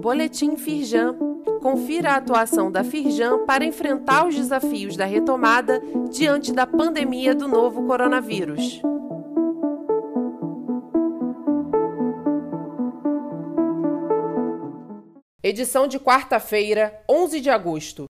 Boletim Firjan. Confira a atuação da Firjan para enfrentar os desafios da retomada diante da pandemia do novo coronavírus. Edição de quarta-feira, 11 de agosto.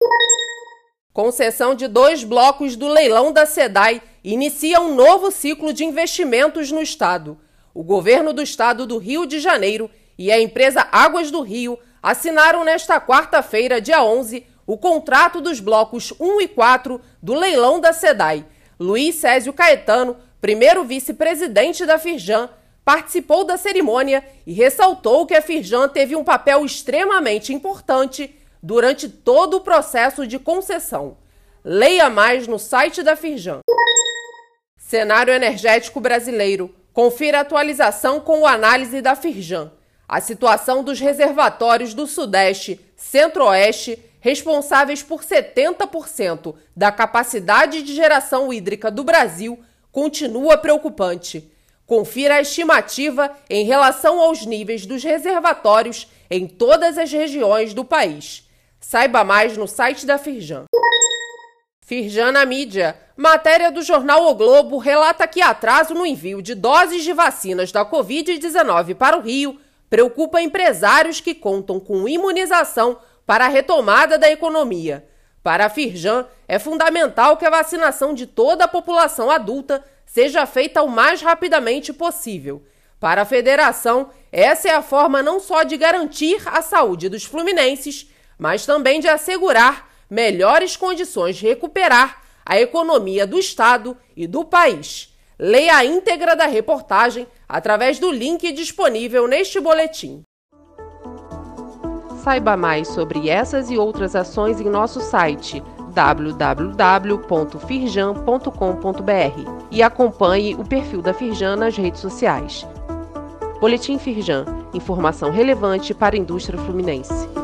Concessão de dois blocos do leilão da SEDAI inicia um novo ciclo de investimentos no Estado. O governo do Estado do Rio de Janeiro e a empresa Águas do Rio assinaram nesta quarta-feira, dia 11, o contrato dos blocos 1 e 4 do leilão da SEDAI. Luiz Césio Caetano, primeiro vice-presidente da Firjan, participou da cerimônia e ressaltou que a Firjan teve um papel extremamente importante durante todo o processo de concessão. Leia mais no site da Firjan. Cenário energético brasileiro. Confira a atualização com análise da Firjan. A situação dos reservatórios do Sudeste, Centro-Oeste, responsáveis por 70% da capacidade de geração hídrica do Brasil, continua preocupante. Confira a estimativa em relação aos níveis dos reservatórios em todas as regiões do país. Saiba mais no site da Firjan. Firjan na mídia. Matéria do jornal O Globo relata que atraso no envio de doses de vacinas da Covid-19 para o Rio preocupa empresários que contam com imunização para a retomada da economia. Para a Firjan, é fundamental que a vacinação de toda a população adulta seja feita o mais rapidamente possível. Para a federação, essa é a forma não só de garantir a saúde dos fluminenses, mas também de assegurar melhores condições de recuperar a economia do Estado e do país. Leia a íntegra da reportagem através do link disponível neste boletim. Saiba mais sobre essas e outras ações em nosso site www.firjan.com.br e acompanhe o perfil da Firjan nas redes sociais. Boletim Firjan, informação relevante para a indústria fluminense.